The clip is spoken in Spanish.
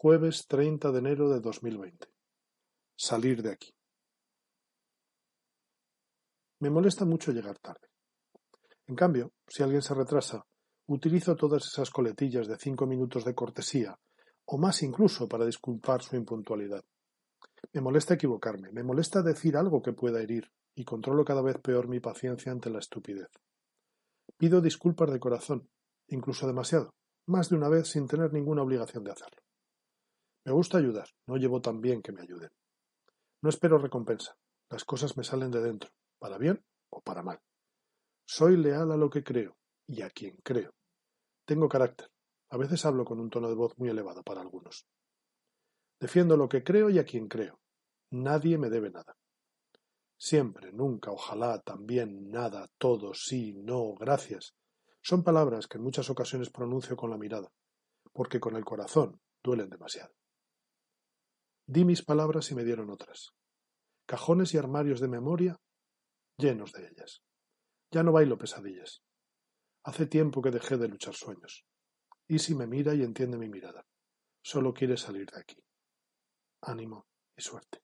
Jueves 30 de enero de 2020. Salir de aquí. Me molesta mucho llegar tarde. En cambio, si alguien se retrasa, utilizo todas esas coletillas de cinco minutos de cortesía, o más incluso para disculpar su impuntualidad. Me molesta equivocarme, me molesta decir algo que pueda herir, y controlo cada vez peor mi paciencia ante la estupidez. Pido disculpas de corazón, incluso demasiado, más de una vez sin tener ninguna obligación de hacerlo. Me gusta ayudar, no llevo tan bien que me ayuden. No espero recompensa, las cosas me salen de dentro, para bien o para mal. Soy leal a lo que creo y a quien creo. Tengo carácter, a veces hablo con un tono de voz muy elevado para algunos. Defiendo lo que creo y a quien creo. Nadie me debe nada. Siempre, nunca, ojalá, también, nada, todo, sí, no, gracias. Son palabras que en muchas ocasiones pronuncio con la mirada, porque con el corazón duelen demasiado. Di mis palabras y me dieron otras. Cajones y armarios de memoria llenos de ellas. Ya no bailo pesadillas. Hace tiempo que dejé de luchar sueños. si me mira y entiende mi mirada. Solo quiere salir de aquí. Ánimo y suerte.